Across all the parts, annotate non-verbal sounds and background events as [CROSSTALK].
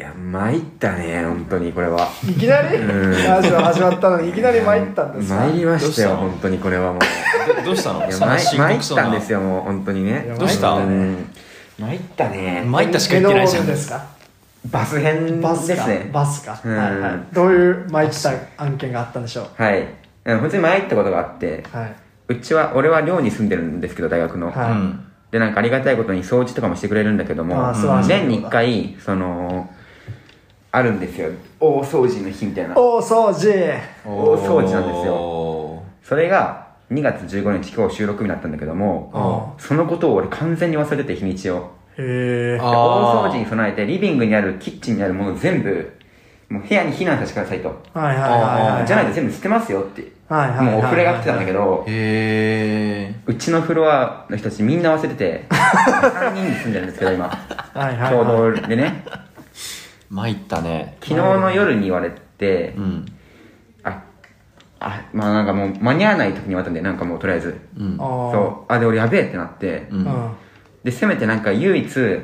や参ったね本当にこれは。いきなり？うん。ラジオ始まったのにいきなり参ったんですか？参りましたよ本当にこれはもう。どどうしたの？いやさ参参ったんですよもう本当にね。どうした？うん参ったね。参ったしか言ってないじゃん。ですかバス編バスかですね。バスか、うん。はいはい。どういう参った案件があったんでしょう？はい。うん本当に参ったことがあってはい。うちは俺は寮に住んでるんですけど大学の、はい。うん。でなんかありがたいことに掃除とかもしてくれるんだけども年に1回そのあるんですよ。大掃除の日みたいな。大掃除。大掃除なんですよ。よそれが2月15日今日収録日だったんだけどもあそのことを俺完全に忘れてて日にちを。へえ。大掃除に備えてリビングにあるキッチンにあるもの全部もう部屋に避難させてくださいと。はいはいはいはいじゃないと全部捨てますよって。はいはいはいもうお触れが来てたんだけどへえ。うちのフロアの人たちみんな忘れてて [LAUGHS] 3人に住んでるんですけど今。はいはい共はい。同でね参ったね。昨日の夜に言われてうん。ああまあなんかもう間に合わない時に言われたんでなんかもうとりあえず。うん。そう。あで俺やべえってなって。ううん。んでせめてなんか唯一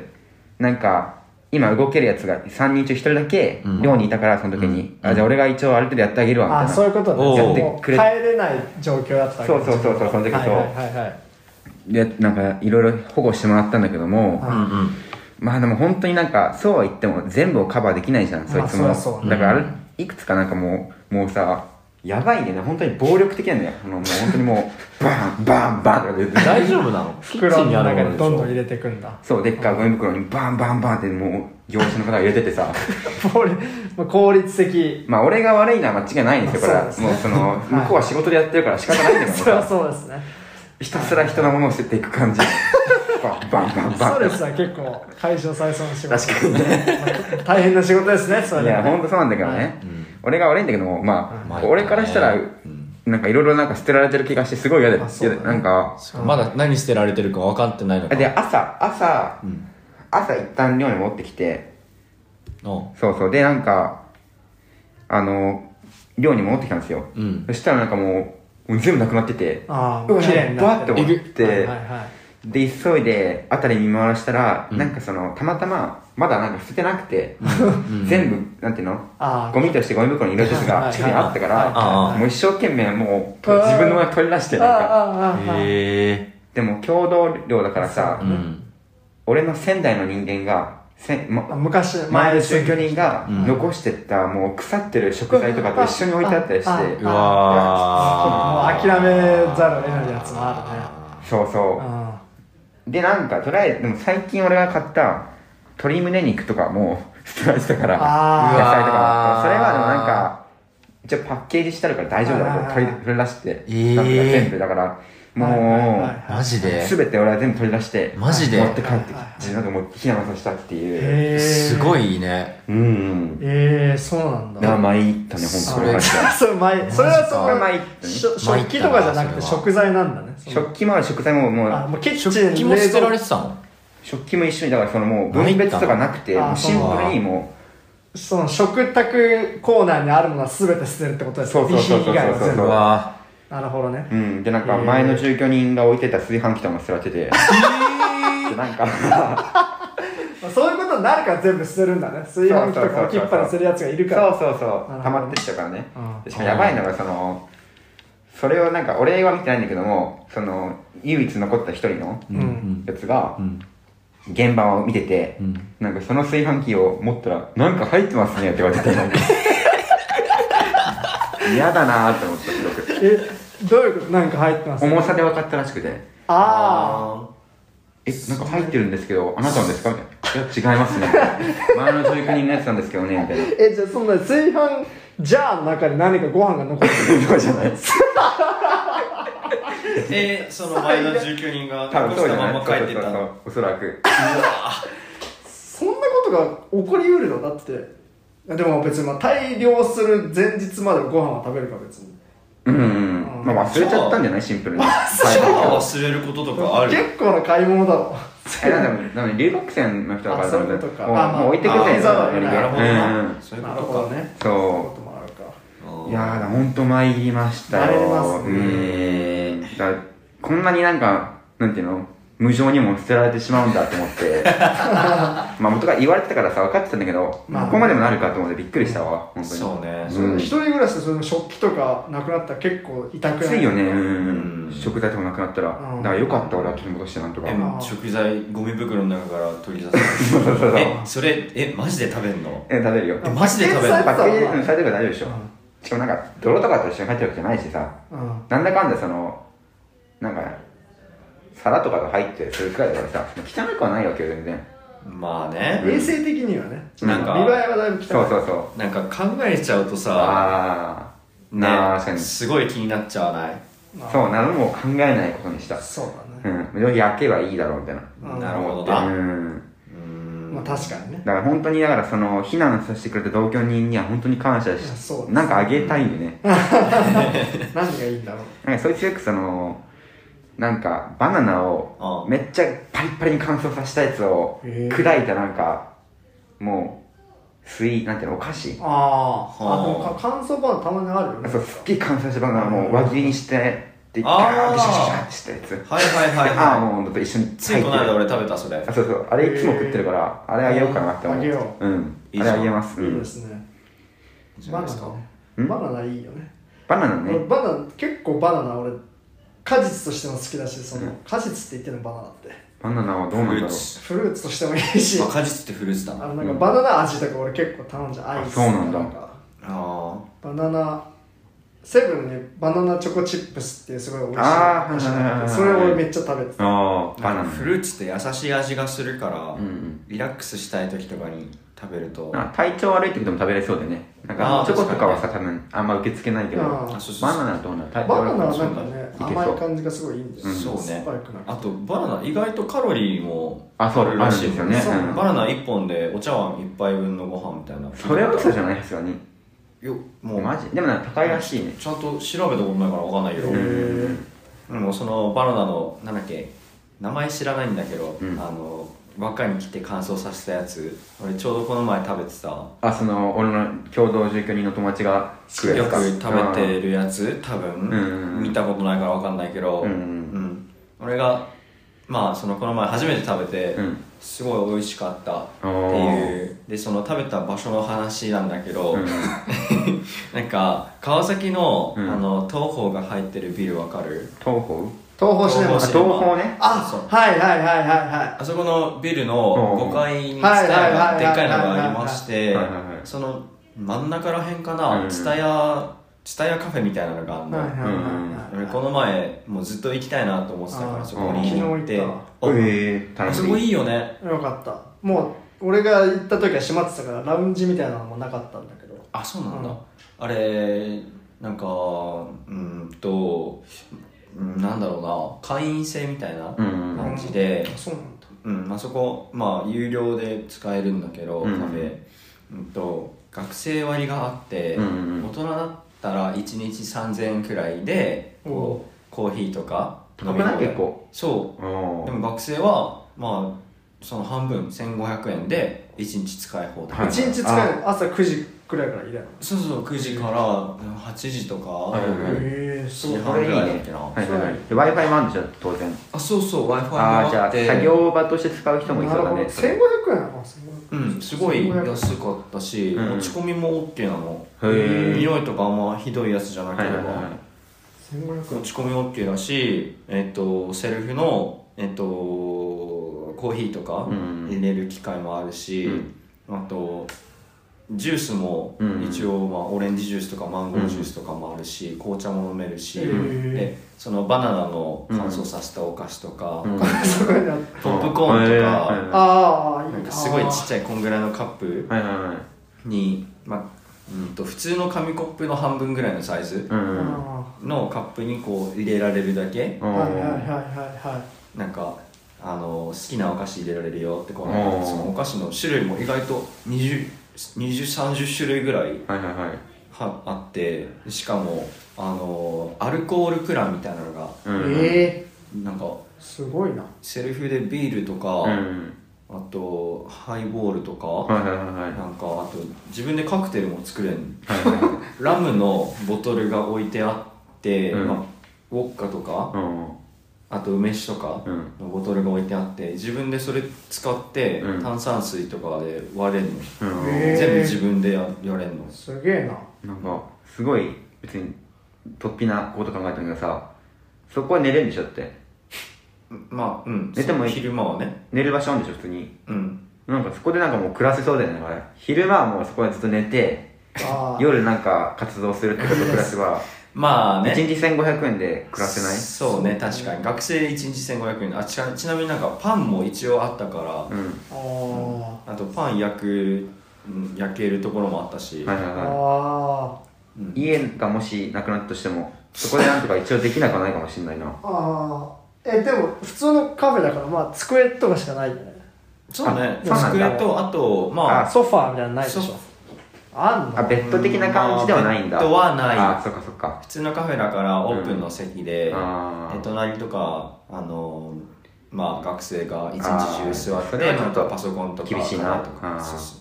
なんか今動けるやつが3人中1人だけうん。寮にいたからその時に、あじゃあ俺が一応ある程度やってあげるわみたいな。あそういうことね。やってくれもう帰れない状況だったそうそうそうそうその時そう。はいはいはいはい。でなんかいろいろ保護してもらったんだけども、はい。うんうんまあでも本当になんかそうは言っても全部をカバーできないじゃん、そいつも。まあそりゃそうだ。からいくつかなんかもうもうさやばいね。本当に暴力的なんだよ。あのもう本当にもう [LAUGHS] バンバンバンとか言って。大丈夫なの？[LAUGHS] 袋の中ものでしょ？にどんどん入れていくんだ。そうでっかいゴミ袋にバンバンバンってもう業者の方が入れててさ。[LAUGHS] 効率的。まあ俺が悪いのは間違いないんですよこれは。ね。もうそのはい。向こうは仕事でやってるから仕方ないんだけどそれはさそうですね。ひたすら人のものを捨てていく感じバンバンバンバン。ストレスは結構解消されそうな仕事。確かにね。まあ大変な仕事ですねそれ。いでや本当そうなんだけどね、はい。俺が悪いんだけどもまあ、まあ俺からしたら、うんなんかいろいろなんか捨てられてる気がしてすごい嫌でね嫌でなんかまだ何捨てられてるか分かってないのか。で朝朝、うん。朝一旦寮に持ってきておそうそう。でなんかあの寮に戻ってきたんですよ、うん。そしたらなんかもうもう全部なくなっててああうわ綺麗になってるバーって思って、はいはいはいで急いで辺り見回したら、うん。なんかそのたまたままだなんか捨ててなくて、うん。[LAUGHS] 全部なんていうの？ゴミとしてゴミ袋に入れるやつが近くにあったからもう一生懸命もう自分のもの取り出してなんか。でも共同寮だからさ、うん。俺の仙台の人間がせ、まあ昔前の住居人がうん。残してったもう腐ってる食材とかと一緒に置いてあったりして。ああうわー。もう諦めざるを得ないやつもあそうそるねあうでなんかとりあえずでも最近俺が買った鶏胸肉とかも捨てられてたから野あ菜とかそれはでもなんか一応パッケージしてあるから大丈夫だとはいはいはい取り出して、えー。なんか全部。だからもう、はいはいはいマジで。全て俺は全部取り出してマジで。持って帰ってきはいはいてなんかもう避難させたっていう。すごいね。うんええそうなんだ。だから参ったね本当それそれ前それはその参ったねしょ食器とかじゃなくて食材なんだね。食器もある食材ももうあもうキッチン食器も捨てられ冷てたの？食器も一緒にだからそのもう分別とかなくてシンプルにも蔵その食卓コーナーにあるものは全て捨てるってことですそうそうそうそうそう部。うわなるほどね。ううん。でなんか前の住居人が置いてた炊飯器とかも捨てられてて [LAUGHS] でなんかま [LAUGHS] あそういうことになるから全部捨てるんだね。炊飯器とか置きっぱにするやつがいるから。そうそうそう溜まってきちゃうからね。しかもやばいのがそのそれをなんか俺は見てないんだけどもその唯一残った一人のやつがうん。現場を見てて、うん。なんかその炊飯器を持ったら、なんか入ってますねって言われてて、なんか嫌だなーって思った、すごく。えどういうこと？なんか入ってます？重さで分かったらしくて、あえ、なんか入ってるんですけど、あなたのですか？みたいな。いや、違いますね。前の住居人のやつなんですけどね、みたいな。あえじゃあそんな炊飯ジャーの中に何かご飯が残ってるとかじゃないえその前の住居人が多分そうじゃない残したまま帰ってたの？おそらく。そんなことが起こりうるの？だって。でも別にまあ大量する前日までご飯は食べるか別にうんうん。まあ忘れちゃったんじゃない？シンプルに。[LAUGHS] はい忘れることとかある結構な買い物だろえ、なんでも、なんで留学生の人だからあそういうことか。もうあまあもう置いてくぜ、なるほどな。ん。そういうことか。ほどね。そういやー、ほんと参りましたよ。参りますね。うん。だこんなになんか、なんていうの？無情にも捨てられてしまうんだと思って。[LAUGHS] まあ元から言われてたからさ分かってたんだけど、まあ。ここまでもなるかと思ってびっくりしたわ本当に。そうね。それで一人暮らしでその食器とかなくなったら結構痛くない？きついよね、うんうん食材とかなくなったら、うん。だからよかった俺は取り戻してなんとか、食材ゴミ袋の中から取り出すそうそうそうえそれえマジで食べんの？え食べるよ。えマジで食べるパッケージパッケージうんされてるから大丈夫でしょ、うしかもなんか泥とかと一緒に入ってるわけじゃないしさ。んうん。なんだかんだそのなんか皿とかが入ってするくらいだからさ汚くはないわけよ全然。まあね。衛生的にはね。なんか見栄えはだいぶ汚い。そうそうそう。なんか考えちゃうとさああねなあ確かにすごい気になっちゃわない？まあ。そうなのも考えないことにした。そううだね。ん。焼けばいいだろうみたいな。うん。なるほどうなん。うん。まあ確かにね。だから本当にだからその避難させてくれた同居人には本当に感謝いやしそうですなんかあげたいよね。[LAUGHS] 何がいいんだろう。なんかそいつよくそのなんかバナナをあめっちゃパリッパリに乾燥させたやつを砕いたなんかもうスイなんていうのお菓子。あーあ。はあ。でもか乾燥バナナたまにあるよね。そうすっげえ乾燥したバナナもう輪切りにしてであーガーッてシャシャシャってしたやつ。はいはいはいああはもうほんと一緒にいついこの間俺食べたそれ。あそうそう。あれいつも食ってるからあれあげようかなって思う。あげよう。ん。あれあげます。いいうんですねバナナバナナいいよね。バナナね。俺バナナ結構バナナ俺果実としても好きだしその果実って言ってるのバナナって。バナナはどうなんだろう。フルーツ。フルーツとしてもいいし。まあ果実ってフルーツだ。なあのなんかバナナ味とか俺結構頼んじゃう。アイスあそうなんだ。かあバナナセブンにバナナチョコチップスっていうすごい美味しいあーお菓子があってはいはいはいはい。それを俺めっちゃ食べてた。ああバナナ。あフルーツって優しい味がするから、うんうん。リラックスしたい時とかに食べると。あ体調悪い時でも食べれそうでねなんかチョコとかはさ多分あんま受け付けないけどああそうそうそう。バナナはどうなの体調バナナはなんかね甘い感じがすごいいいんだよ、うん。そうね。あとバナナ意外とカロリーもあそうるらしいですよね。うん。バナナ1本でお茶碗1杯分のご飯みたいな。それは嘘じゃないですよね。よもうマジ？でもなんか高いらしいね。ちゃんと調べたことないから分かんないけど、でもそのバナナのなんだっけ名前知らないんだけど、うん。あの輪っかに切って乾燥させたやつ。俺ちょうどこの前食べてた。あその俺の共同住居人の友達が食うよやつか。く食べてるやつ多分、うん見たことないから分かんないけど、うんうん俺がまあそのこの前初めて食べて、うん。すごい美味しかったっておいう。でその食べた場所の話なんだけど、うん。[LAUGHS] なんか川崎の,、うん。あの東宝が入ってるビルわかる？東宝？東宝シネマ。あ東宝ね。あそう。はいはいはいはいはあそこのビルのうん。5階にツはいタヤがでっかいのがありましてはいはいはいその真ん中らへんかうなん。ツタヤツタヤカフェみたいなのがあるの、いはいはいこの前もうずっと行きたいなと思ってたからあそこに行って。昨日行っあええタイあそこいいよね。よかった。もう俺が行った時は閉まってたからラウンジみたいなのもなかったんだけど。あそうなんだ、うん。あれなんかうーんとうんなんだろうな会員制みたいなうん。感じで、あそうなんだ。うん、あそこ、まあ、有料で使えるんだけど、うん。カフェ、うんと、学生割があって、うんうん大人だったら1日3000円くらいで、こう、コーヒーとか高くない？結構。そう。でも学生は、まあ、その半分、1500円で1日使い放題。はい一日使える？朝9時くらいから入れるのそうそう、9時から8時とか、はいはいはいへえすごい7時半ぐこれいいね。はいはい w i f i もあるんでしょ当然。あ、そうそう、Wi-Fi ああじゃあがあって。作業場として使う人もいそうだねそれ。1500円あうん、すごい安かったし、うん持ち込みも OK なの。へえ匂いとかあんまひどいやつじゃなければ、はいはいはい。1500円。持ち込み OK だし、えっとセルフの、えっとコーヒーとかうん。入れる機械もあるし、あとジュースもうん。一応、まあ、オレンジジュースとかマンゴージュースとかもあるし、紅茶も飲めるし、うん。でそのバナナの乾燥させたお菓子とか、うん。すごいなポップコーンとへか、なんかすごいちっゃちゃいこんぐらいのカップに、まあうん、と普通の紙コップの半分ぐらいのサイズのカップにこう入れられるだけ。ーはいはいはいはい。はなんかあの好きなお菓子入れられるよってこうそのお菓子の種類も意外と2030種類ぐらいはいはいはい。はあってしかもあのアルコールプランみたいなのがうんいええなんかすごいな。セルフでビールとか、うんあとハイボールとか、はいはいはいはい。なんかあと自分でカクテルも作れん。はいはいはい。[LAUGHS] ラムのボトルが置いてあって、うん。まあ、ウォッカとかうんあと梅酒とかうん。のボトルが置いてあって自分でそれ使ってうん。炭酸水とかで割れるの、全部自分でややれんの。すげえな。なんかすごい別に突飛なこと考えたんだけどさそこは寝れるんでしょって。まあうん。寝てもいい。昼間はね。寝る場所あるんでしょ普通に。うん。なんかそこでなんかもう暮らせそうだよねあれ昼間はもうそこでずっと寝てあー。夜なんか活動するってこと暮らせばまあね。1日1500円で暮らせない？そうね確かに。学生で1日1500円。あちなちなみになんかパンも一応あったから、うん。ああとパン焼くうん焼けるところもあったし、ーはいはいはあうんい家がもしなくなったとしてもそこでなんとか一応できなくはないかもしれないな。ーあー。えでも普通のカフェだからまあ机とかしかないよね。そうね。机とあとまあソファーみたいなのないでしょあんの？あベッド的な感じではないんだ。ベッドはない。あそっかそっか。普通のカフェだからオープンの席で、あで隣とかあのまあ学生が一日中座ってちょっとなんかパソコンとか厳しいな。とか。あー。そうそ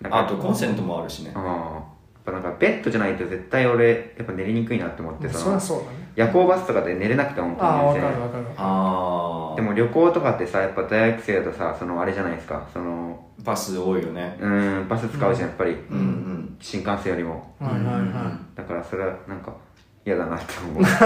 う。なんかあとコンセントもあるしね。ああやっぱなんかベッドじゃないと絶対俺やっぱ寝れにくいなって思ってそそのりゃそうだね夜行バスとかで寝れなくて本当にああわ全然かるわかる。ああでも旅行とかってさやっぱ大学生だとさそのあれじゃないですか。そのバス多いよね。うーんバス使うじゃんやっぱり、うんうん。新幹線よりも。はいはいはい。だからそれはなんか嫌だなって思う、[LAUGHS] 確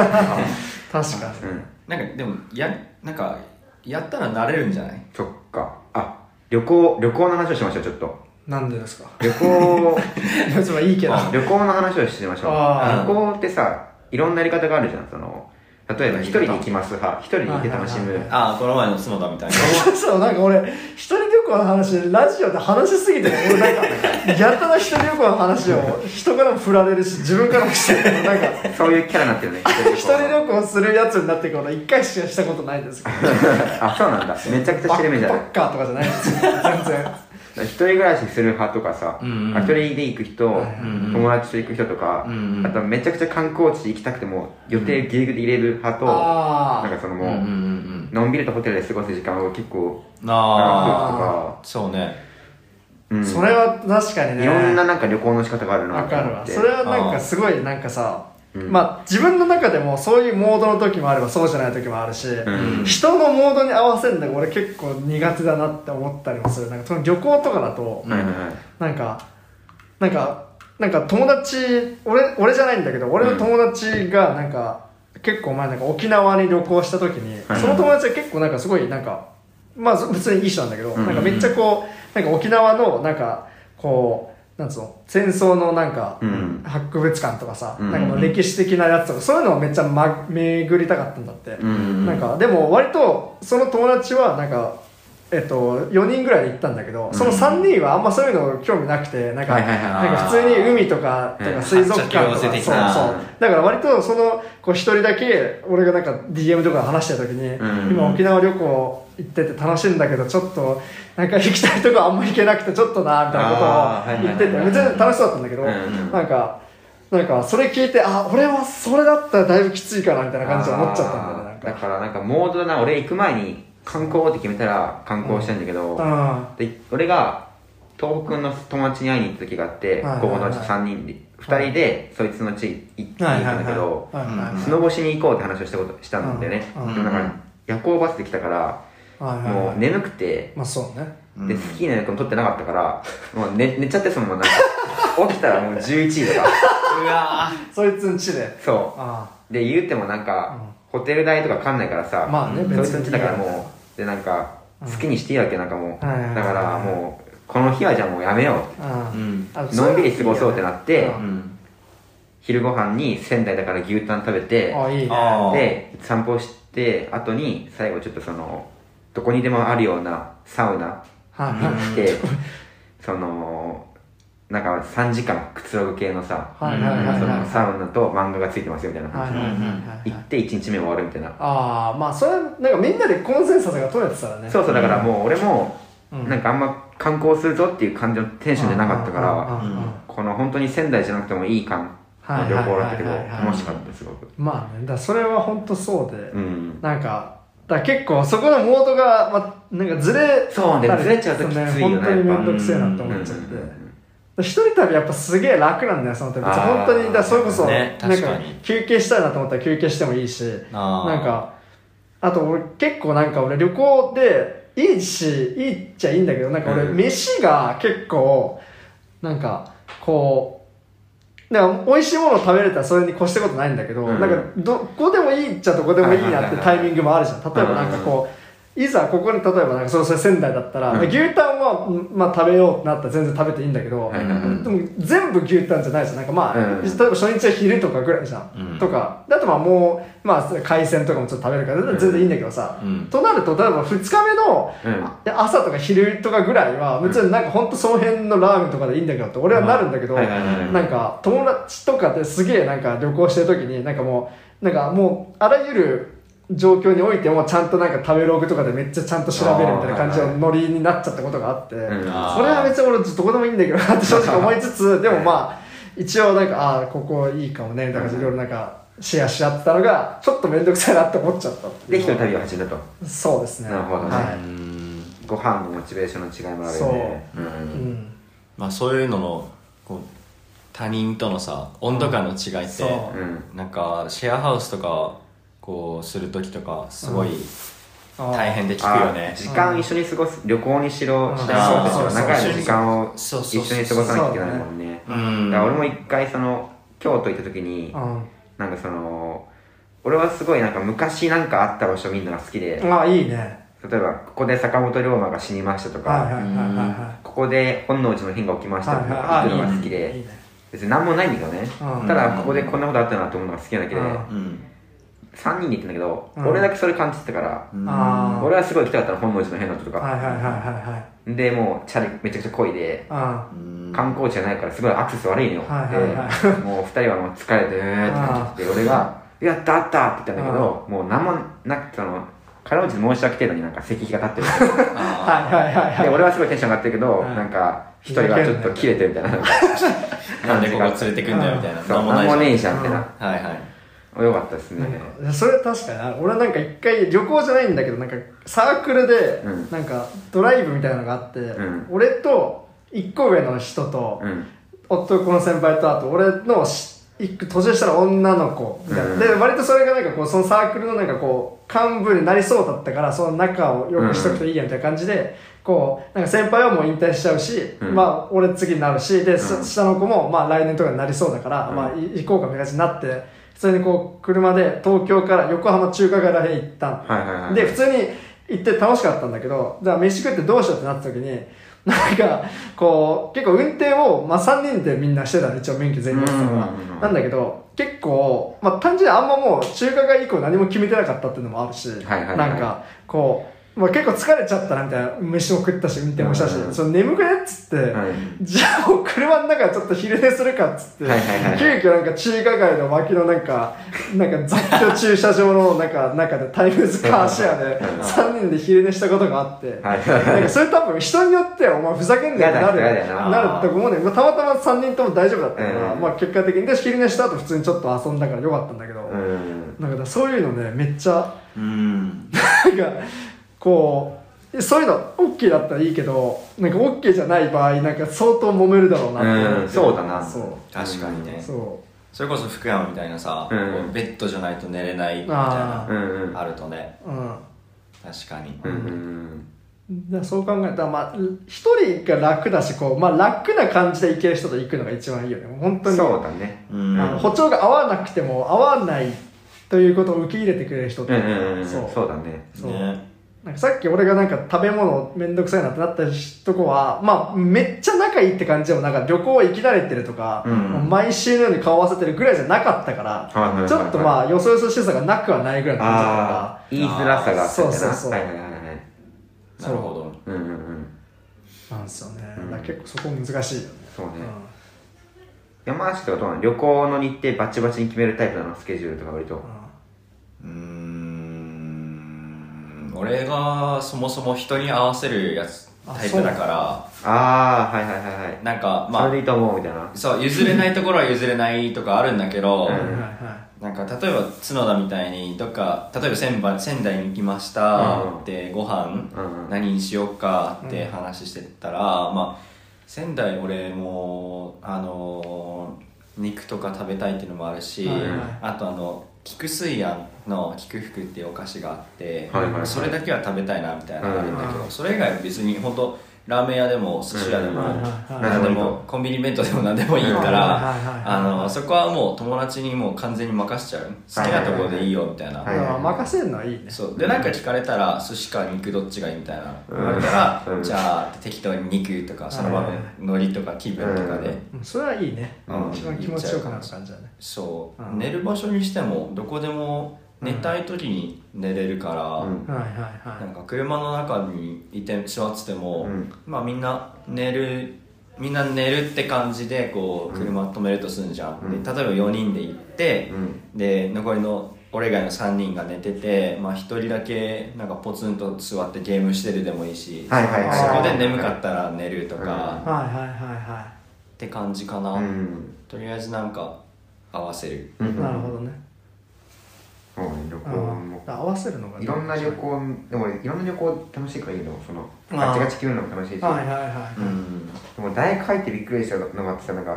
かに。うん、なんかでもやなんかやったら慣れるんじゃない？そっか。あ旅行旅行の話をしましょうちょっと。なんでですか？旅行。[LAUGHS] いいけど。旅行の話をしてみましょう。旅行ってさいろんなやり方があるじゃん。その例えば一人で行きます派一人で行って楽しむ。ああこの前の角田みたいな。[LAUGHS] そうなんか俺一人旅行の話ラジオで話しすぎて俺なんかやたら一人旅行の話を人からも振られるし自分からもしてるなんかそういうキャラになってるね一人旅行するやつになってから一回しかしたことないんですけど。[LAUGHS] あそうなんだ。めちゃくちゃ知る目じゃない。バッカーとかじゃないんですよ。全然一人暮らしする派とかさ、うんうん。人で行く人、ん友達と行く人とか、うんうん。あとはめちゃくちゃ観光地行きたくても予定ギリギリ入れる派と、あなんかそのもう、うんうんうんのんびりとホテルで過ごす時間を結構うんあ。長あそうね。くとか、うん、それは確かにね。いろんななんか旅行の仕方があるなと思って。るわ。それはなんかすごいなんかさうん。まあ自分の中でもそういうモードの時もあればそうじゃない時もあるし、うん。人のモードに合わせるのが俺結構苦手だなって思ったりもする。なんかその旅行とかだとはいはいはい。なんかなんかなんか友達俺俺じゃないんだけど俺の友達がなんか、結構前なんか沖縄に旅行した時に、はい。その友達は結構なんかすごいなんかまあ普通にいい人なんだけど、うん。なんかめっちゃこうなんか沖縄のなんかこうなんつうの戦争のなんか、うん。博物館とかさ、うん。なんか歴史的なやつとかそういうのをめっちゃ、ま、巡りたかったんだって、うん。なんかでも割とその友達はなんかえっと、4人ぐらいで行ったんだけど、その3人はあんまそういうの興味なくてなんか,、なんか普通に海とかとうん。か水族館とか、そうそう。なだから割とそのこう一人だけ俺がなんか DM とかで話してる時に、うん。今沖縄旅行行ってて楽しいんだけどちょっとなんか行きたいとこあんま行けなくてちょっとなみたいなことを言っててめっちゃ楽しそうだったんだけど、うん。なんかなんかそれ聞いてあ俺はそれだったらだいぶきついかなみたいな感じで思っちゃったんだよねなんか。だからなんかモードだな俺行く前に観光って決めたら観光したいんだけど、うん。で俺が東北の友達に会いに行った時があって、はいはいはい。高校のうち3人で2人でそいつの家行ったんだけど、はいはいはい。スノボしに行こうって話をしたことしたんだよね、うん。うん。でもなんか夜行バスで来たから、はいはいはい。もう眠くて、まあそうね。でスキーの役も取ってなかったからもう寝寝ちゃってそのままなんか [LAUGHS] 起きたらもう11時とか。うわそいつんちで。そあうで言うてもなんか、ホテル代とかかんないからさ、まあね別にそいつんちだからもうでなん。か好きにしていいわけなんかもう、だからもうこの日はじゃあもうやめようってあーうんあのんびり過ごそうってなって、昼ご飯に仙台だから牛タン食べてで散歩して後に最後ちょっとそのどこにでもあるようなサウナはいに行ってそのなんか3時間くつろぐ系のさ、はいはいはいはい。そのサウナと漫画がついてますよみたいな感じで、行って1日目終わるみたいな、ああまあそれなんかみんなでコンセンサスが取れてたらね。そうそうだからもう俺もうん。なんかあんま観光するぞっていう感じのテンションじゃなかったから、うんうんうんこの本当に仙台じゃなくてもいい感の旅行だったけど楽しかったすごくまあねだそれは本当そうで、うん。なんかだ結構そこのモードが、ま、なんかずれそうねずれちゃうときついよね本当に面倒くせえなってうん思っちゃって、うん一人旅やっぱすげえ楽なんだよその時別にあー本当にだそれこそ、ね。なんか休憩したいなと思ったら休憩してもいいしなんかあと俺結構なんか俺旅行でいいしいいっちゃいいんだけどなんか俺うん。飯が結構なんかこうなんか美味しいものを食べれたらそれに越したことないんだけど、うん。なんかどこでもいいっちゃどこでもいいなってタイミングもあるじゃん。例えばなんかこういざここに例えばなんかそう仙台だったら、うん。牛タンは、まあ、食べようってなったら全然食べていいんだけど、でも全部牛タンじゃないじゃん。なんかまあ、うん。例えば初日は昼とかぐらいじゃん、うん。とか。であとまあもう、まあ、海鮮とかもちょっと食べるから全然いいんだけどさ、うん。となると例えば2日目の朝とか昼とかぐらいは別になんか本当その辺のラーメンとかでいいんだけどって俺はなるんだけど、なんか友達とかですげえなんか旅行してる時になんかもうなんかもうあらゆる状況においてもちゃんとなんか食べログとかでめっちゃちゃんと調べるみたいな感じのノリになっちゃったことがあって、それは別に俺どこでもいいんだけどなって正直思いつつでもまあ一応なんかああーここいいかもねみたいな感じでいろいろなんかシェアし合ってたのがちょっと面倒くさいなって思っちゃったで一人旅を始めたと。そうですね。なるほどね。はうん。ご飯のモチベーションの違いもあるよね。う。い、うん。ん、まあそういうののこう他人とのさ温度感の違いって、うん。なんかシェアハウスとかこうする時とかすごい大変で聞くよね。あ、時間一緒に過ごす旅行にしろしろそうそうそう。長い時間を一緒に過ごさなきゃいけないもんね。うん。だから俺も一回その京都行った時にうん。なんかその俺はすごいなんか昔なんかあった場所見るのが好きで。ああいいね。例えばここで坂本龍馬が死にましたとかここで本能寺の変が起きまいしたとかはい行くのが好きで。ね。別に何もないんだけどね。うん。ただここでこんなことあったなと思うのが好きなだけで。うん。うん3人で行ってんだけどうん。俺だけそれ感じてたからうん。あー。俺はすごい行きたかったの本能寺の変のととか。はいはいはいはいはい。でもうチャリめちゃくちゃ漕いであうん。観光地じゃないからすごいアクセス悪いのよ、はいはいはでもう二人はもう疲れてーって感じで俺が「やったあった!」って言ったんだけどもう何もなくその金持ち申し訳程度になんか石碑が立ってるあはいはいはいはい。で俺はすごいテンション上がってるけど、うん。なんか一人はちょっと切れてるみたいなーなんでここ連れてくんだよみたいな。そうなんもない何もねえじじゃんみたいな、はいはいよかったですね、それ確かにな俺なんか一回旅行じゃないんだけどなんかサークルでうん。なんかドライブみたいなのがあって、ん。俺と一個上の人と、うん。男の先輩とあと俺のし一個年下の女の子みたいな、うん。で割とそれがなんかこうそのサークルのなんかこう幹部になりそうだったからその仲をよくしとくといいやみたいな感じで、こうなんか先輩はもう引退しちゃうし、うん。まあ俺次になるしで、下の子もまあ来年とかになりそうだから、うん。まあい行こうかみたいな感じになって普通にこう車で東京から横浜中華街らへん行ったのはいはいはいで普通に行って楽しかったんだけどじゃあ飯食ってどうしようってなった時に [LAUGHS] なんかこう結構運転を、まあ、3人でみんなしてたの一応免許全員持ってたからうんうんうん。なんだけど結構、まあ、単純にあんまもう中華街以降何も決めてなかったっていうのもあるし、はいはいはい。なんかこう、まあ、結構疲れちゃったなみたいな飯も食ったし運転もしたし、うん。うんその眠くねっつって、はい。じゃあもう車の中でちょっと昼寝するかっつって、はいはいはい。急遽なんか中華街の脇のなんか、なんか雑居駐車場のなんか中でタイムズカーシェアでうん3人で昼寝したことがあって、はいはいなんかそれ多分人によってはお前ふざけんなよってなるな。ると思うねん。まあたまたま3人とも大丈夫だったから、うん。まあ結果的にで昼寝した後普通にちょっと遊んだからよかったんだけど、うん。なんかそういうのねめっちゃうん。なんかこうそういうの OK だったらいいけどなんか OK じゃない場合なんか相当揉めるだろうなって。思ってうんそうだな。そう。確かにね。そそれこそ福山みたいなさ、うん。こうベッドじゃないと寝れないみたいなあうんうん。あるとねううん。確かに。うんうんでそう考えたらまあ一人が楽だしこう、まあ、楽な感じで行ける人と行くのが一番いいよね。本当に。そうだね。うん。あの歩調が合わなくても合わないということを受け入れてくれる人って。うんうんうん。そう。そうだね。そう。ねなんかさっき俺がなんか食べ物めんどくさいなってなったとこは、まあめっちゃ仲いいって感じでもなんか旅行行き慣れてるとか、うん毎週のように顔合わせてるぐらいじゃなかったから、はいはいはいはい。ちょっとまあよそよそしさがなくはないぐらいの感じだったあかあ言いづらさがあったんだな。そうそうそう。はいはいはいなるほど。うんうんうん。らなんですよね、うん。だ結構そこ難しいよね。そうね。山梨とかどうなの？旅行の日程バチバチに決めるタイプなの？スケジュールとか割と。うーん俺がそもそも人に合わせるやつあタイプだからああはいはいはいはい。なんかまあそれでいいと思うみたいな。そう譲れないところは譲れないとかあるんだけど、なんか例えば角田みたいにどっか例えば仙台仙台に行きましたうん。ってご飯うん。何にしようかって話してたら、まあ仙台俺もあのー肉とか食べたいっていうのもあるし、はいはい。あとあの菊水庵の菊福っていうお菓子があって、はいはいはい。それだけは食べたいなみたいなのがあるんだけど、うんそれ以外は別に本当ラーメン屋でも寿司屋でも、何でもコンビニ弁当でも何でもいいからあのそこはもう友達にもう完全に任せちゃう。好きなところでいいよみたいな、任せるのはいいね。そう。でなんか聞かれたら寿司か肉どっちがいいみたいな言われたら、うんじゃあ適当に肉とかその場の海苔とか気分とかで、それはいいね。うん。一番気持ちよくなる感じだね。そう、うん。寝る場所にしてもどこでも寝たい時に寝れるから、うん。はいはいはなんか車の中にいて座ってても、うん。まあみんな寝るみんな寝るって感じでこう車止めるとするんじゃん、うん。で例えば4人で行って、うん。で残りの俺以外の3人が寝てて、まあ、1人だけなんかポツンと座ってゲームしてるでもいいし、はいはいはいそこで眠かったら寝るとか、うんいはいはいはって感じかな、うん。とりあえずなんか合わせる。うん。いなるほどね。そうね旅行うんも合わせるのがいろんな旅行でもいろんな旅行楽しいからいいの。そのガチガチ決めるのも楽しいし。はいはいはいうん。でも大学入ってびっくりしたのがあってさなんか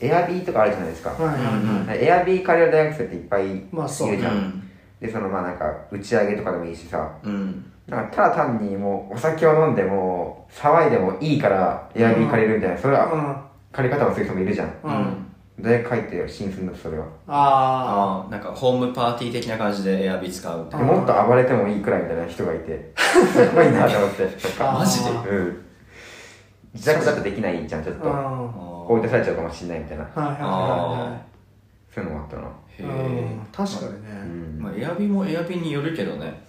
エアビーとかあるじゃないですか、はいはいはい。エアビー借りる大学生っていっぱいいるまあそうじゃん、うんでそのまあなんか打ち上げとかでもいいしさ。うん。なんかただ単にもうお酒を飲んでも騒いでもいいからエアビー借りるみたいな、それはうん。借り方をする人もいるじゃん。うん大学入って新鮮だったそれは。あああなんかホームパーティー的な感じでエアビー使うみたいな。でもっと暴れてもいいくらいみたいな人がいて。[LAUGHS] すごいなと思って。[LAUGHS] マジで？うん。自宅だとできないじゃんちょっと。追い出されちゃうかもしれないみたいな。はいはいはそういうのもあったな。へえ、確かにうねん。まあ、エアビーもエアビーによるけどね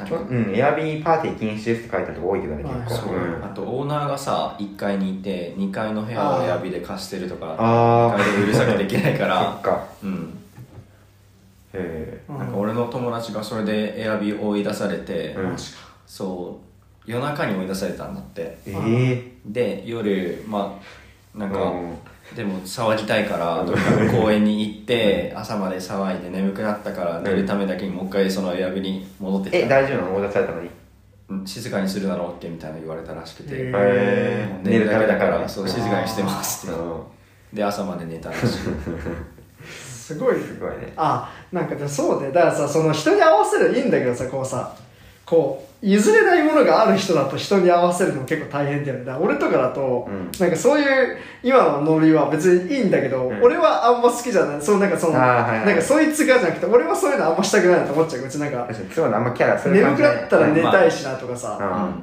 うん、エアビーパーティー禁止ですって書いてあるとこ多いけどね、はい。結構。そう、うん。あとオーナーがさ1階にいて2階の部屋をエアビーで貸してるとかあー。2階でうるさくできないか [LAUGHS] そらっか。うん。へうん。なんか俺の友達がそれでエアビー追い出されて、うん。そう夜中に追い出されたんだって。え。えで夜まあなんえ。か、うんでも騒ぎたいからどっかの公園に行って朝まで騒いで眠くなったから寝るためだけにもう一回そのエアビーに戻ってきえ、た大丈夫なの？追い出されたのに？うん静かにするなら OK みたいなの言われたらしくて。寝るだけだからねそう静かにしてますって。うん。で朝まで寝たらしい。[LAUGHS] すごいすごいね。あなんかでそうでだからさその人に合わせるいいんだけどさこうさこう譲れないものがある人だと人に合わせるの結構大変だよね。だから俺とかだと、うん。なんかそういう今のノリは別にいいんだけど、うん。俺はあんま好きじゃない。そうなんかその、はいはい。なんかそいつがじゃなくて俺はそういうのあんましたくないなと思っちゃううちなんか。そうだ、あんまキャラ、眠くなったら寝たいしなとかさ、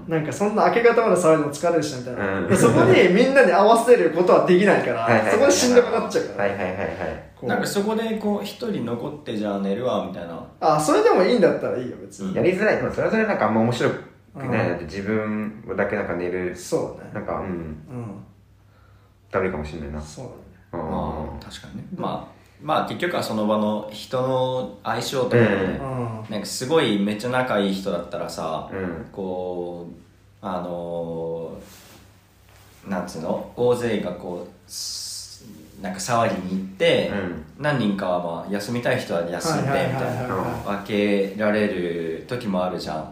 うん。なんかそんな明け方まで騒いでも疲れるしなみたいな、うん。でそこにみんなに合わせることはできないから、はいはいはいそこでしんどくなっちゃうから、はいはいはいはい。こう。なんかそこでこう一人残ってじゃあ寝るわみたいな。あそれでもいいんだったらいいよ別に、やりづらい。でもそれぞれなんかあんま面白くない。うん。だって自分だけなんか寝る。そうね。なんか、うん、うん。ダメかもしれないな。そうだね。うんまあ確かにね。まあまあ結局はその場の人の相性とかもね、うん。なんかすごいめっちゃ仲いい人だったらさ、うん。こうあのーなんつうの？大勢がこうすなんか騒ぎに行って、何人かはまあ休みたい人は休んでみはいはいはいたいなは分けられる時もあるじゃん、うんうん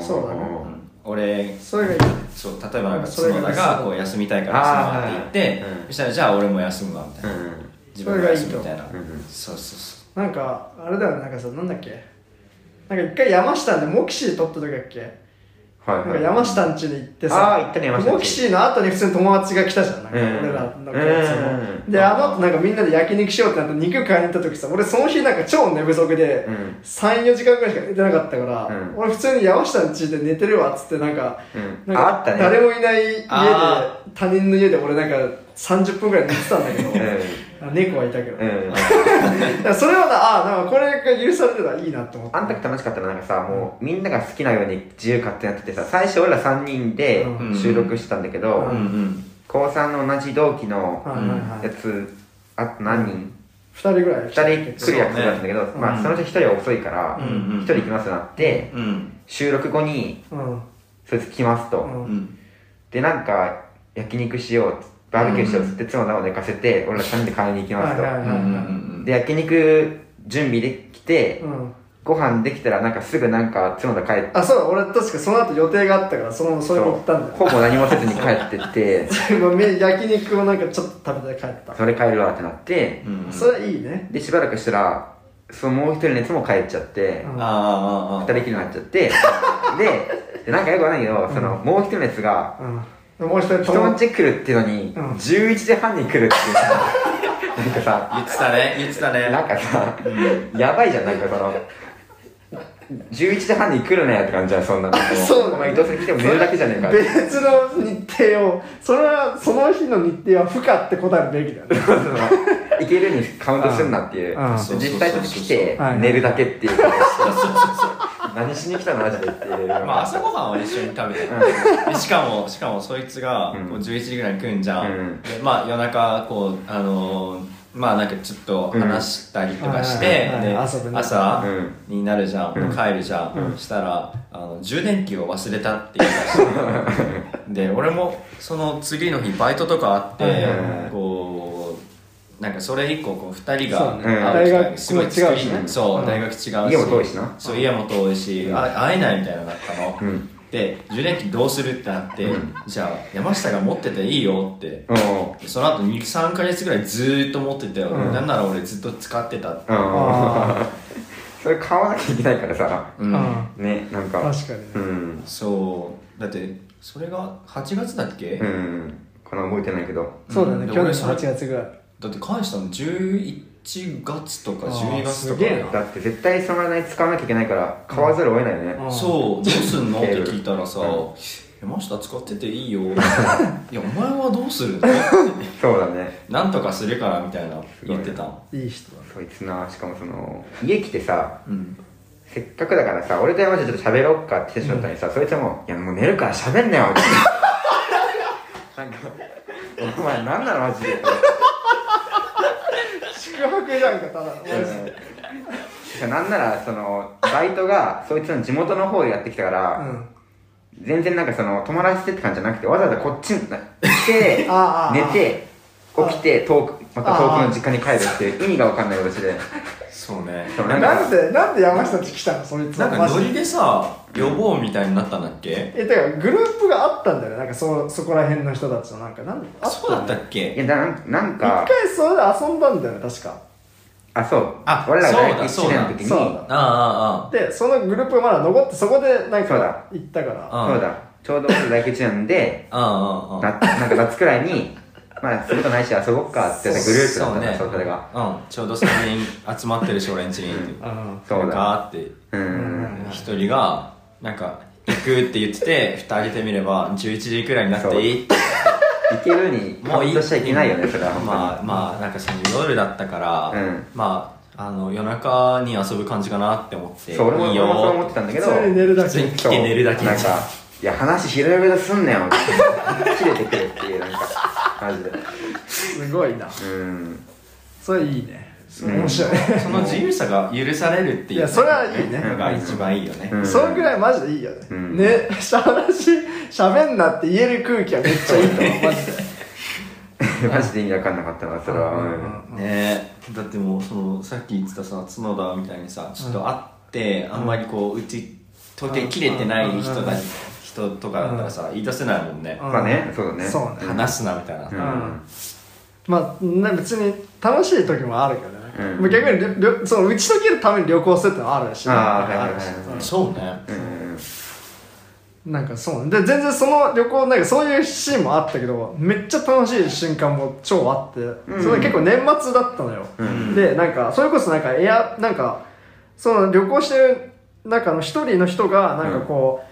そうだね。うん。俺それがいいね。そう例えばなんかそれが角田がこう休みたいから休むわって言って、そしたらじゃあ俺も休むわみたいな、うん自分が休むみたいな。それがいいと。うんそうそうそなんかあれだよね。なんかさなんだっけ？なんか一回山下でモキシー撮った時だっけ？はいはい。山下ん家に行ってさあー行ったね山下ん家。モキシーの後に普通に友達が来たじゃんなんかうん。俺らの共通うんのであの後なんかみんなで焼肉しようってなって肉買いに行った時さ俺その日なんか超寝不足でうん。34時間ぐらいしか寝てなかったから、うん。俺普通に山下ん家で寝てるわっつってなんかうん。なんか。誰もいない家であ他人の家で俺なんか30分ぐらい寝てたんだけど猫はいたけど、ん。うん。[LAUGHS] それはなあなんかこれが許されるのはいいなと思って。あの時楽しかったのはなんかさ、もうみんなが好きなように自由勝手にやっててさ、最初俺ら3人でうん。収録してたんだけど、ううんうん。高3の同じ同期のやつ、あと何人？2人ぐらい。2人来る約束だったんだけど、まあうんそのうち1人は遅いから、うんうん。1人行きますとなって、うん収録後にうん。そいつ来ますと。うん。うん。で、なんか焼肉しよう、バーベキューしようっつって妻を寝かせて、俺ら3人で買いに行きますと。で、焼肉準備できて、うん。5ご飯できたらなんかすぐなんか角田帰って。あそうだ俺確かその後予定があったからそのそれも行ったんだ。よほぼ何もせずに帰ってって。[LAUGHS] 焼肉をなんかちょっと食べて帰った。それ帰るわってなって。うんそれいいね。でしばらくしたらそのもう一人のやつも帰っちゃってうん。あああああ二人きりになっちゃって。[LAUGHS] ででなんかよくわかんないけどそのもう一人のやつがうんもう一人人の家来るっていうのにうん。11時半に来るっていうさ。[LAUGHS] なんかさ言ってたね言ってたね。なんかさ、やばいじゃん、なんかその、11時半に来るなよって感じじゃん、そんなの。そう。お前、伊藤さん来ても寝るだけじゃねえか。って。別の日程をそれはその日の日程は不可って答えるべきだよね。いけるにカウントすんなっていう。うん。うん。実際として来てはい、寝るだけっていう。何しに来たのマジでっていう。まあ朝ごはんは一緒に食べてでしかもしかもそいつがうん。こう11時ぐらいに来るんじゃん、うん。でまあ夜中こうあのーまあなんかちょっと話したりとかして、朝うん。になるじゃん、うん。帰るじゃん、したらあの充電器を忘れたって言い出して。[LAUGHS] で俺もその次の日バイトとかあって、こうなんかそれ以降こう2人がそうね。会う機会がすごい大学も違うしね。そう、うん。大学違うし。家も遠いしな。そう家も遠いし、あ会えないみたいなったの、うん。で充電器どうするってなって、うん。じゃあ山下が持ってていいよって。その後23か月ぐらいずーっと持ってて、うん。なんなら俺ずっと使ってたって。うん。あ [LAUGHS] それ買わなきゃいけないからさ、うん、うん。ね、なんか。確かにね。うん。そう。だってそれが8月だっけ、うん。この覚えてないけど。そうだね。去年ので俺それ8月ぐらいだって返したの11月とか12月とかだって絶対その間に使わなきゃいけないから、買わざるを得ないよね。うん。そうどうすんの？って聞いたらさうん「山下使ってていいよ」[LAUGHS] いやお前はどうするの?」そうだね。なんとかするからみたいな言ってた。いい人だそいつな、しかもその、家来てさ、うん。せっかくだからさ、俺と山下ちょっと喋ろっかってしまったのにさ、そいつはもう、いやもう寝るから喋んなよ。[LAUGHS] なんか、お前なんなのマジで。宿泊じゃんかただうんなんなら、その、バイトが、そいつの地元の方でやってきたから、うん全然なんかその、泊まらせてって感じじゃなくて、わざわざこっちに来て、ああ寝て、起きて、遠く、また遠くの実家に帰るっていう意味がわかんない形で。そうね。そうなんかなんでなんで山下ち来たの？そいつなんかノリでさ呼ぼうみたいになったんだっけ？えだからグループがあったんだよね。なんかそそこら辺の人たちの。なんかなんあそうだったっいけや、なんなん一か、回それで遊んだんだよね確か。あ、そう。あ俺らが大学1そうだ年の時に、そうだ。あああでそのグループがまだ残ってそこでなんそうだか行ったから。あそうだ。ちょうど俺大学1年で、ああああ。ななんか夏くらいに、まあ、することないし遊ぼっかって言ったグループだったんだ、そう、それが。うん。ちょうど3人集まってるし俺んちにってう。んそうだ。かって。ううん。ん。一人がなんか行くって言ってて蓋開けてみれば11時くらいになっていいって。いけるにカウントしちゃいけないよね、それは。まあまあなんかその夜だったから、うん。まああの夜中に遊ぶ感じかなって思ってそう、俺もいい俺もそう思よってたんだけど、普通に寝るだけ。普通に来て寝るだけ。なんか、いや、話広々とすんなよって。切れてくるっていう、なんか、マジで。すごいな。うん。それいいね。うん。面白い。その自由さが許されるっていういやそれはいいね。のが一番いいよね、うん。それぐらいマジでいいよね、うん。ねしゃ話しゃべんなって言える空気はめっちゃいいと思う。マジで。マジで。意味わかんなかったな、それは。うん。ね。えだってもうそのさっき言ってたさ角田みたいにさちょっと会って、あんまりこううち統計切れてない人だ、うん人とかだったらさ、言い出せないもんね、うん。まあね、そうだね。そうね。話すなみたいな、うん。まあね別に楽しい時もあるけどね、うん。まあ逆にその打ち解けるために旅行するってのはあるしね、あーはいはいはいるしそうね。うんうんなんかそうね。で全然その旅行なんかそういうシーンもあったけどめっちゃ楽しい瞬間も超あって、うん。それ結構年末だったのよ、うん。でなんかそれこそなんかエアなんかその旅行してる中の一人の人がなんかこう、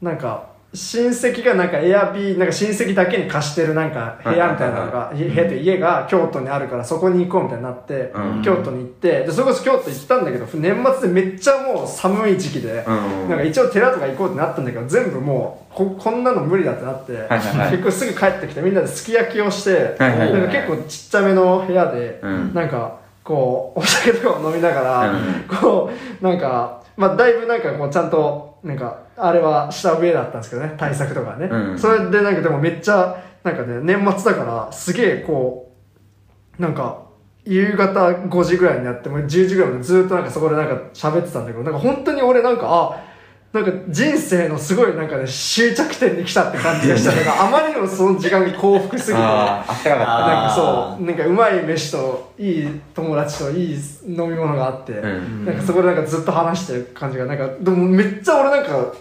なんか親戚がなんかエアビーなんか親戚だけに貸してるなんか部屋みたいなのが、部屋って家が京都にあるからそこに行こうみたいになって、うん。京都に行ってでそれこそ京都行ったんだけど年末でめっちゃもう寒い時期で、うん。なんか一応寺とか行こうってなったんだけど全部もうここんなの無理だってなって、結構すぐ帰ってきてみんなですき焼きをして、なんか結構ちっちゃめの部屋で、うん。なんかこうお酒とかを飲みながら、うん。こうなんかまあだいぶなんかこうちゃんとなんかあれは下上だったんですけどね対策とかね、うん。それでなんかでもめっちゃなんかね年末だからすげえこうなんか夕方5時ぐらいになってもう10時ぐらいまでずっとなんかそこでなんか喋ってたんだけどなんか本当に俺なんかあなんか人生のすごいなんかね終着点に来たって感じがしたのがあまりにもその時間が幸福すぎてあったかかった。なんかそうなんかうまい飯といい友達といい飲み物があって、うん。なんかそこでなんかずっと話してる感じがなんかでもめっちゃ俺なんか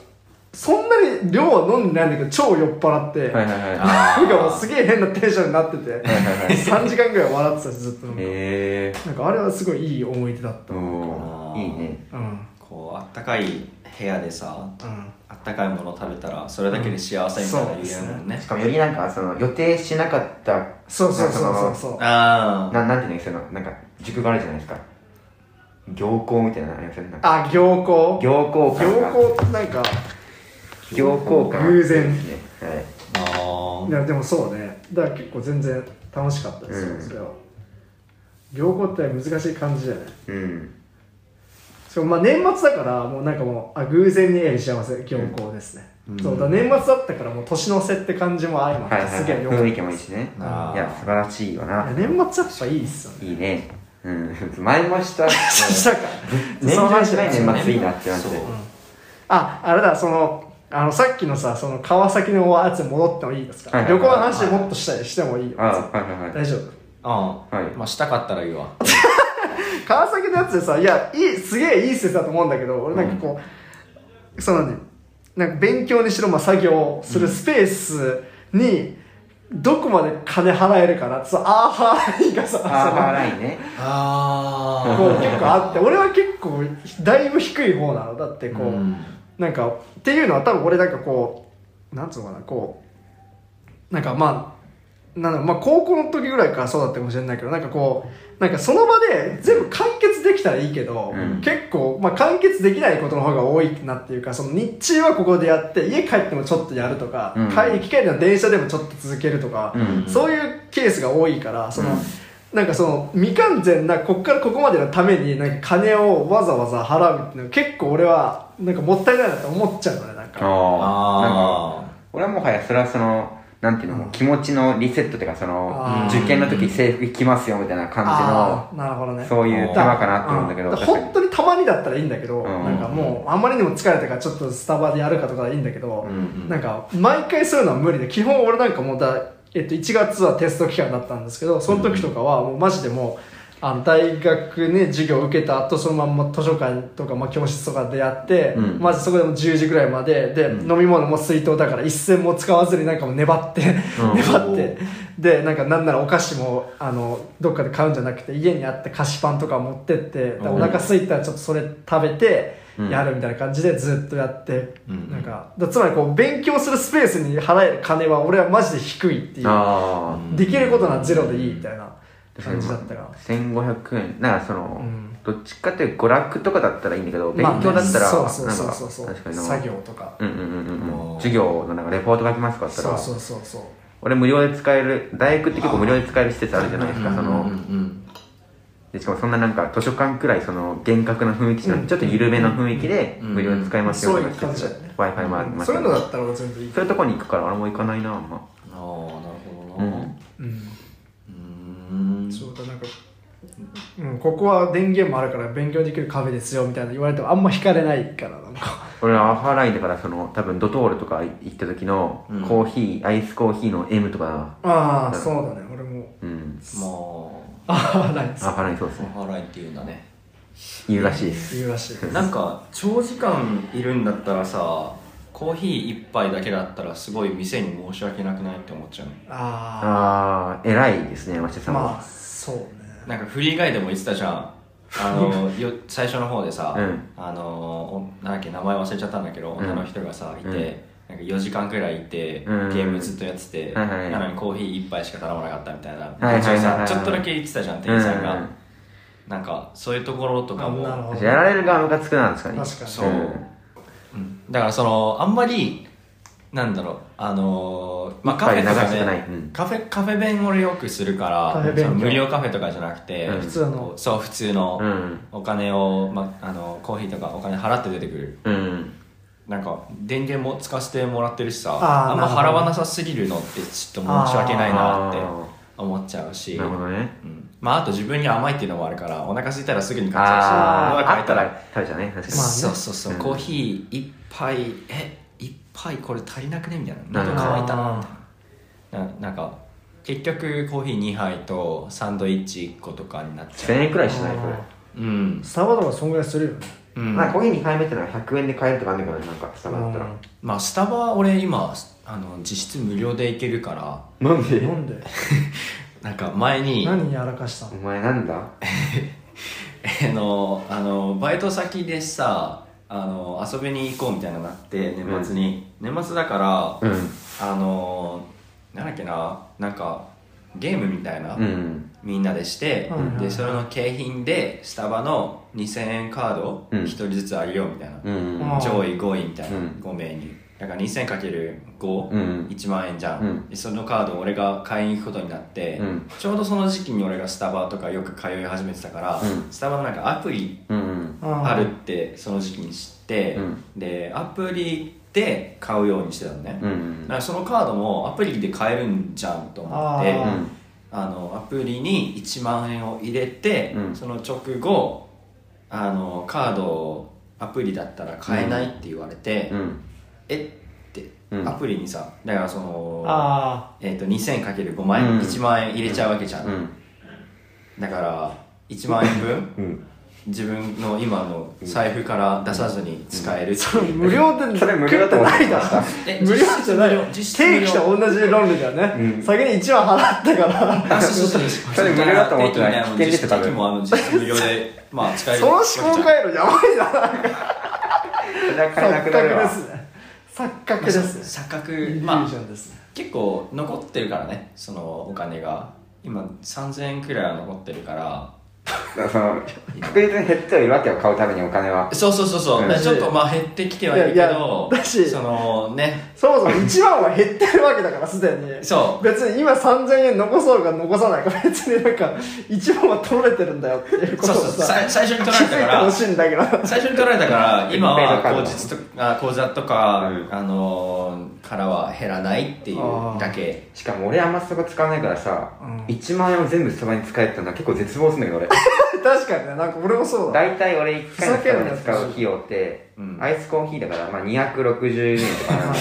そんなに量は飲んでないんだけど超酔っ払って、はいはいはい。あなんかもうすげえ変なテンションになっててはいはいはい。3時間ぐらい笑ってたしずっとなんか,、なんかあれはすごいいい思い出だったいいね。うん。こうあったかい部屋でさうん。あったかいものを食べたらそれだけで幸せみたいな言えるもんね。しかもよりなんかその予定しなかったそうそうそうそうなんかそうあななんていうんですかそのなんか塾があるじゃないですか。行幸みたいなのありません？なんか。あ行幸？行幸感が。行幸なんか行幸感。偶然。ですね。はい。あいやでもそうね。だから結構全然楽しかったですよ、うん。それは。行幸って難しい感じじゃない？うんしかもまあ年末だからもうなんかもうあ偶然に幸せ行幸ですね、うん。そうだ年末だったからもう年の瀬って感じも相まって、はいはいすげえよかった雰囲気もいいしね。いや素晴らしいわいなや年末やっぱいいっすよね。いいね。うん。前もした。したか。年末ないじゃない年末いいなってなって。そう。ああれだそのあのさっきのさその川崎のやつに戻ってもいいですか、はいはいはい。旅行の話でもっとしたりしてもいいよ、あはいはいはい。大丈夫。ああはい。まあしたかったらいいわ [LAUGHS] 川崎のやつでさいやいいすげえいい施設だと思うんだけど俺なんかこう、そのねなんか勉強にしろ、まあ、作業するスペースにどこまで金払えるかなってさアーハーラインがさアーハーラインね。あこう結構あって俺は結構だいぶ低い方なの。だってこう、なんかっていうのは多分俺なんかこうなんつうのかなこうなんかまあなんだろうまあ高校の時ぐらいからそうだったかもしれないけどなんかこうなんかその場で全部完結できたらいいけど、うん。結構、まあ、完結できないことの方が多いなっていうかその日中はここでやって家帰ってもちょっとやるとか、うん。帰り帰りの電車でもちょっと続けるとか、うん。そういうケースが多いからその、うん。なんかその未完全なこっからここまでのためになんか金をわざわざ払うっていうのは結構俺はなんかもったいないなと思っちゃうのねなんか。ああなんかあ俺はもはやそれはそのなんていうの、うん。気持ちのリセットっていうかその受験の時制服着ますよみたいな感あーなるほどね。じのそういう手間かなって思うんだけど本当にたまにだったらいいんだけど、ん。なんかもうあんまりにも疲れたからちょっとスタバでやるかとかいいんだけど、なんか毎回そういうのは無理で基本俺なんかもうだ、えっと、1月はテスト期間だったんですけどその時とかはもうマジでもうあの大学ね授業受けた後そのまんま図書館とか、まあ、教室とかでやって、うん。マジそこでも10時ぐらいまでで、うん。飲み物も水筒だから一銭も使わずになんかもう粘って、うん。粘ってでなんかなんならお菓子もあのどっかで買うんじゃなくて家にあって菓子パンとか持ってってでお腹空いたらちょっとそれ食べてうん。やるみたいな感じでずっとやって、うん。なんかだつまりこう勉強するスペースに払える金は俺はマジで低いっていう。できることならゼロでいいみたいな感じだったから、1500円。なんかその、うん。どっちかっていうと娯楽とかだったらいいんだけど勉まあね。強だったら、そうそうなんかそうそう。そう確かにな作業とか。うんうんうんうんうん。授業のなんかレポート書きますかったらそうそうそうそう。俺無料で使える大学って結構無料で使える施設あるじゃないですか、その、うんうんでしかもそんななんか図書館くらいその厳格な雰囲気じゃなくうん。ちょっと緩めの雰囲気でうん無料で使えますよそういうとか感じだよね。W i f i もありますそういうのだったら俺全然いいそういうとこに行くから俺も行かないなあんま。ああなるほどな。うんうん。うんそうだなんか、うん、ここは電源もあるから勉強できるカフェですよみたいな言われてもあんま惹かれないからなんか。俺はアーファーラインだからその多分ドトールとか行った時のうん。コーヒー、アイスコーヒーの M とか。ああそうだね。俺も。うん。まあ。あないですアーファーラインそうですね。あ払いっていうんだね。言うらしいです。言うらしいなんか長時間いるんだったらさコーヒー一杯だけだったらすごい店に申し訳なくないって思っちゃうあああ偉いですね山下あさんは、まあそうね。なんかフリーガイでも言ってたじゃん。あの [LAUGHS] よ最初の方でさ、うん。あのおなんだっけ名前忘れちゃったんだけど、ん。女の人がさいて、うん。なんか4時間くらいいて、うん。ゲームずっとやってて、はいはいなのにコーヒー一杯しか頼まなかったみたいな、はいはいはいはい途中さちょっとだけ言ってたじゃん店員さんが、うん。なんかそういうところとかも。あなるほど。やられる側ムカつくなんですかね。確かにそう、うんだからそのあんまりなんだろうあのーまあカフェとかね、うん。カフェカフェ弁俺よくするからカフェ勉強その無料カフェとかじゃなくて、うん。普通の。そう普通の、うん。お金を、ま、あのコーヒーとかお金払って出てくる。うん。なんか電源も使わせてもらってるしさあーあんまなるほど。払わなさすぎるのってちょっと申し訳ないなってあ思っちゃうし。ー。なるほどね。うんまああと自分に甘いっていうのもあるからお腹空いたらすぐに買っちあゃうし。ああったら食べちゃうね。確かに、まあねそうそうそう、うん。コーヒー一杯え一杯これ足りなくね？みたいな。うん。喉乾いたな。みたいなななんか結局コーヒー2杯とサンドイッチ1個とかになっちゃ1000う円くらいしない？これ。うん、スタバとかそんぐらいするよね。うん。まあコーヒー2杯目ってのは100円で買えるとかあるんだけどねなんかスタバだったら、まあスタバ俺今あの実質無料で行けるから。なんで？なんで？[LAUGHS] なんか前に何やらかした？おの前なんだ？[LAUGHS] あのあのバイト先でさあの遊びに行こうみたいなのがあって年末に、年末だから、うん。あのなんだっけななんかゲームみたいな、うん。みんなでして、でそれの景品でスタバの2000円カードうん。1人ずつあげようみたいな、うん。あ上位5位みたいな、うん。5名にだから 2000×5、うん。1万円じゃん、うん。でそのカードを俺が買いに行くことになって、うん。ちょうどその時期に俺がスタバとかよく通い始めてたから、うん。スタバのなんかアプリうんあるってその時期に知って、うん。でアプリで買うようにしてたのね、だうんからそのカードもアプリで買えるんじゃんと思ってあのアプリに1万円を入れて、うん。その直後あのカードをアプリだったら買えないって言われて、うんえ？って、うん。アプリにさだからその、あえー、と 2000×5 万円、うん。1万円入れちゃうわけじゃん、うん。だから1万円分うん。自分の今の財布から出さずに使えるってあいう、無料でそれ無料ってないだろえ無料じゃない。よ実質無料。定期と同じ論理だよね、うん。先に1万払ったから。あそうそうそうそれ無料だと思ってない。危険ですよ多分。定期もあの実質無料でまあ使える。その思考回路やばいなそれは買えなくなるわ。[LAUGHS] 錯覚ですね錯覚ですね。錯覚。まあ結構残ってるからね。そのお金が。今3000円くらいは残ってるから。そ [LAUGHS] の確実に減ってはいるわけよ買うためにお金は。そうそうそうそう、うん。ちょっとまあ減ってきてはいるけいやいどやだしそのねそもそも1万は減ってるわけだからすでに。そう。別に今3000円残そうが残さないか別になんか1万は取れてるんだよっていうことをそうそう。最初に取られたから。最初に取られたから今は口実とあ口座とか、うん。あのーからは減らないっていうだけ。しかも俺あんまそこ使わないからさ、うん。1万円を全部スタバに使えってのは結構絶望するんだけど俺確かにねなんか俺もそうだ。大体俺1回のスタバに使う費用って、うん。アイスコーヒーだから、まあ、260円とか。なんで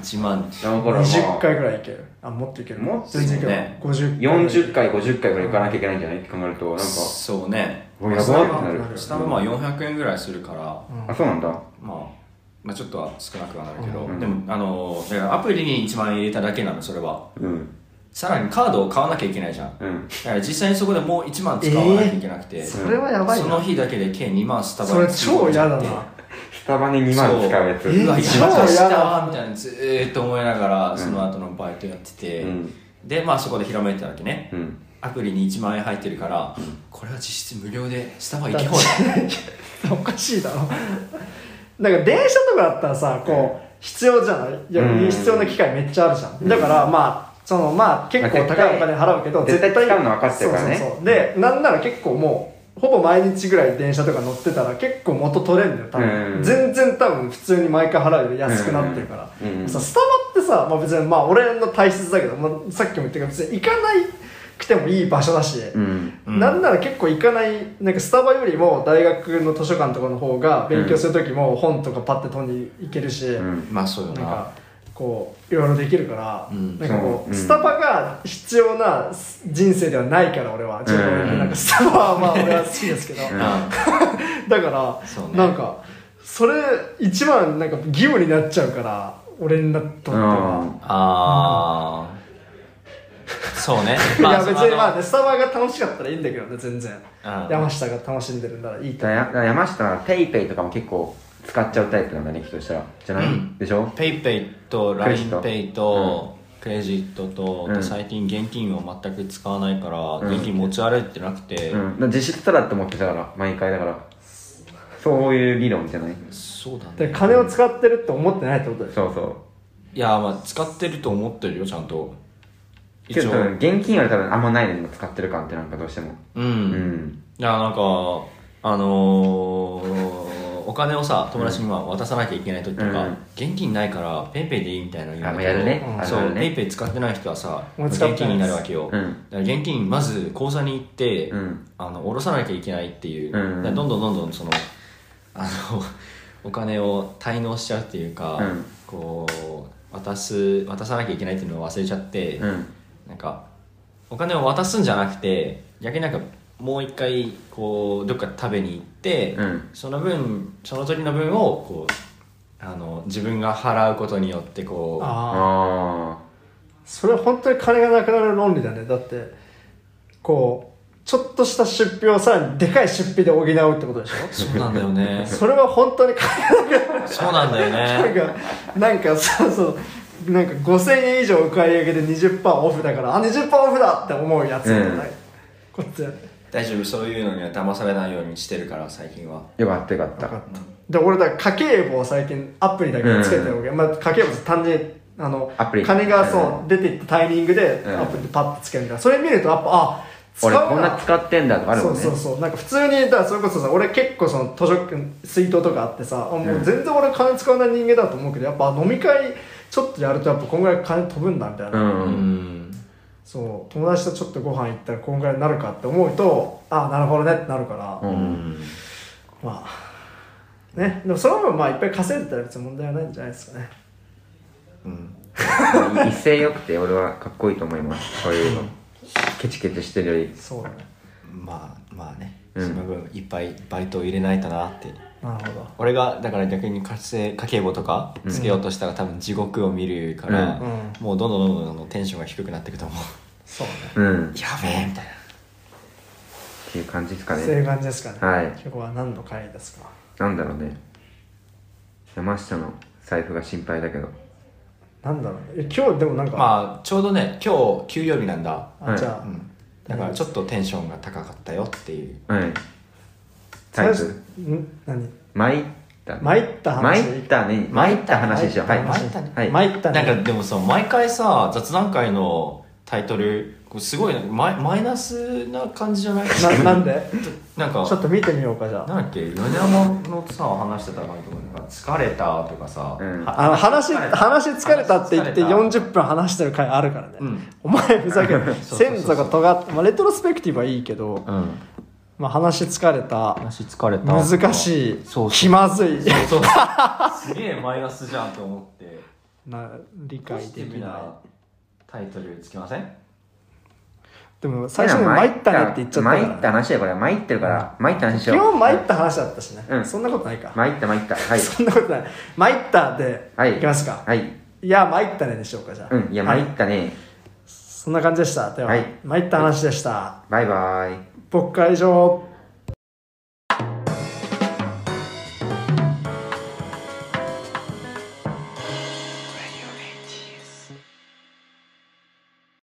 1万。その頃も20回ぐらいいける。あもっといける。もっと全然いける、ね50 40回50回ぐらい行かなきゃいけないんじゃないって考えるとなんかそうね。おやばってなる。スタバまあ400円ぐらいするから、うんあそうなんだ。まあ、まあちょっとは少なくはなるけど、うん。でもあのだからアプリに1万円入れただけなのそれは。うんさらにカードを買わなきゃいけないじゃん。だうん。から実際にそこでもう1万使わなきゃいけなくて、それはやばいな。その日だけで計2万スタバそれに超嫌だな。スタバに2万使うやつ。そう。うわえやばかした超嫌だわみたいなずーっと思いながらその後のバイトやってて、うん。でまあそこでひらめいたわけね。うん。アプリに1万円入ってるから、これは実質無料でスタバ行けよおかしいだろ。なんか電車とかだったらさこう必要じゃない？いやうん。必要な機会めっちゃあるじゃん。だからまあそのまあ結構高いお金払うけど絶対使うの分かってるからね。そうそうそう。でなんなら結構もうほぼ毎日ぐらい電車とか乗ってたら結構元取れるんだよ多分、うん。全然多分普通に毎回払うより安くなってるから、うん。さスタバってさ、まあ、別にまあ俺の体質だけど、まあ、さっきも言ったけど別に行かないくてもいい場所だし、うんうん。なんなら結構行かないなんかスタバよりも大学の図書館とかの方が勉強する時も本とかパッて取りに行けるし、うん。まあそうよな。なんかこういろいろできるから、うん。なんかこう、そう。うん。スタバが必要な人生ではないから俺は自分うんなんかスタバはまあ俺は好きですけど、うん。[LAUGHS] だから、ね。なんかそれ一番なんか義務になっちゃうから俺にとっては。ああそうね。[LAUGHS] いや別にまあねスタバが楽しかったらいいんだけどね全然。うん。山下が楽しんでるんならいいと山下はペイペイとかも結構使っちゃうタイプなんだねきっとしたら。じゃない、うん。でしょ？ペイペイと LINEPay とクレジットと、うん。で最近現金を全く使わないから、ん。現金持ち歩いてなくて、うん、実質ただって思ってたから毎回だから。そういう理論じゃない？そうだでね金を使ってるって思ってないってことでしょそうそう。いやまあ使ってると思ってるよちゃんと。けど多分現金より多分あんまないのにも使ってる感ってなんかどうしても。うん、うん。いやなんかあのー、おお金をさ友達にまあ渡さなきゃいけない時とか、うん。現金ないからペイペイでいいみたいなの言あうんだけどまあやるね。うんそうね。ペイペイ使ってない人はさもう使ってない現金になるわけよ、うん。だから現金まず口座に行って、うん。あの下ろさなきゃいけないっていう、うん。だからどんどんどんどんその [LAUGHS] あのお金を滞納しちゃうっていうか、うん。こう渡す渡さなきゃいけないっていうのを忘れちゃって、うん。なんかお金を渡すんじゃなくて逆になんかもう一回こうどっか食べに行って、うん。その分その時の分をこうあの自分が払うことによってこうあああそれは本当に金がなくなる論理だね。だってこうちょっとした出費をさらにでかい出費で補うってことでしょ？そうなんだよね。それは本当に金がなくなる。そうなんだよなんねかなんかそうそうなんか5000円以上お買い上げで20%オフだからあ20%オフだって思うやつじゃない、うん。こっちは大丈夫そういうのには騙されないようにしてるから最近は。あよかったよかった。分かった。で俺だから家計簿を最近アプリだけでつけてるわけ、まあ、家計簿って単純にあのアプリ。金がそう、うん。出ていったタイミングでうん。アプリでパッとつけるから。それ見るとやっぱあ使う俺こんな使ってんだとかあるそもんね。うそうそう。なんか普通にだからそれこそさ俺結構その図書水筒とかあってさあもう全然俺金使わない人間だと思うけどやっぱ飲み会ちょっとやるとやっぱこんぐらい金飛ぶんだみたいな、ううんんそう友達とちょっとご飯行ったらこんぐらいになるかって思うとあなるほどねってなるから、ううん。んまあね。でもその分まあいっぱい稼いでたら別に問題はないんじゃないですかね。うん。一斉よくて俺はかっこいいと思います。そういうの。ケチケチしてるより。そうだね。まあまあね、うん。その分いっぱいバイトを入れないとなってなるほど。俺がだから逆に家政家計簿とかつけようとしたら多分地獄を見るから、うん。うん。もうどんどんどんどんあのテンションが低くなっていくと思うそうね。うん。っやべえみたいな。ていう感じですかそういうね感じですかね。はい。今日は何の回ですか？なんだろうね。山下の財布が心配だけど。なんだろうね。え今日でもなんか、まあちょうどね今日給料日なんだ、あじゃあ、うん、だからちょっとテンションが高かったよっていう。はい。財布？ん？何？参った。参った話？参ったね。参った話でしょ。はい。参ったね。はい。参ったね。なんかでもさ毎回さ雑談会のタイトルすごいマイマイナスな感じじゃない？ななんで？なんかちょっと見てみようかじゃあ。なんだっけ？米山のさ話してた感じとかなんか疲れたとかさ、うん。あの話話疲れたって言って話疲れた。40分話してる回あるからね、うん。お前ふざける [LAUGHS] そうそうそう先祖が尖って、まあ、レトロスペクティブはいいけど、うん。まあ、話疲れた。話疲れた。難しい。そう気まずい。そうそう。すげえマイナスじゃんと思って。[LAUGHS] な理解できない。なタイトルつきません？でも最初に参ったねって言っちゃったから、参った話だよこれ。参ってるから。参った話し基よう。本参った話だったしね、うん。そんなことないか、参った参った。はい。[LAUGHS] そんなことない。参ったで、はい。いきますか、はい。いや参ったねでしょうかじゃあ。うん。いやは参ったね。そんな感じでした。では、はい。参った話でした。バイバイ。僕会場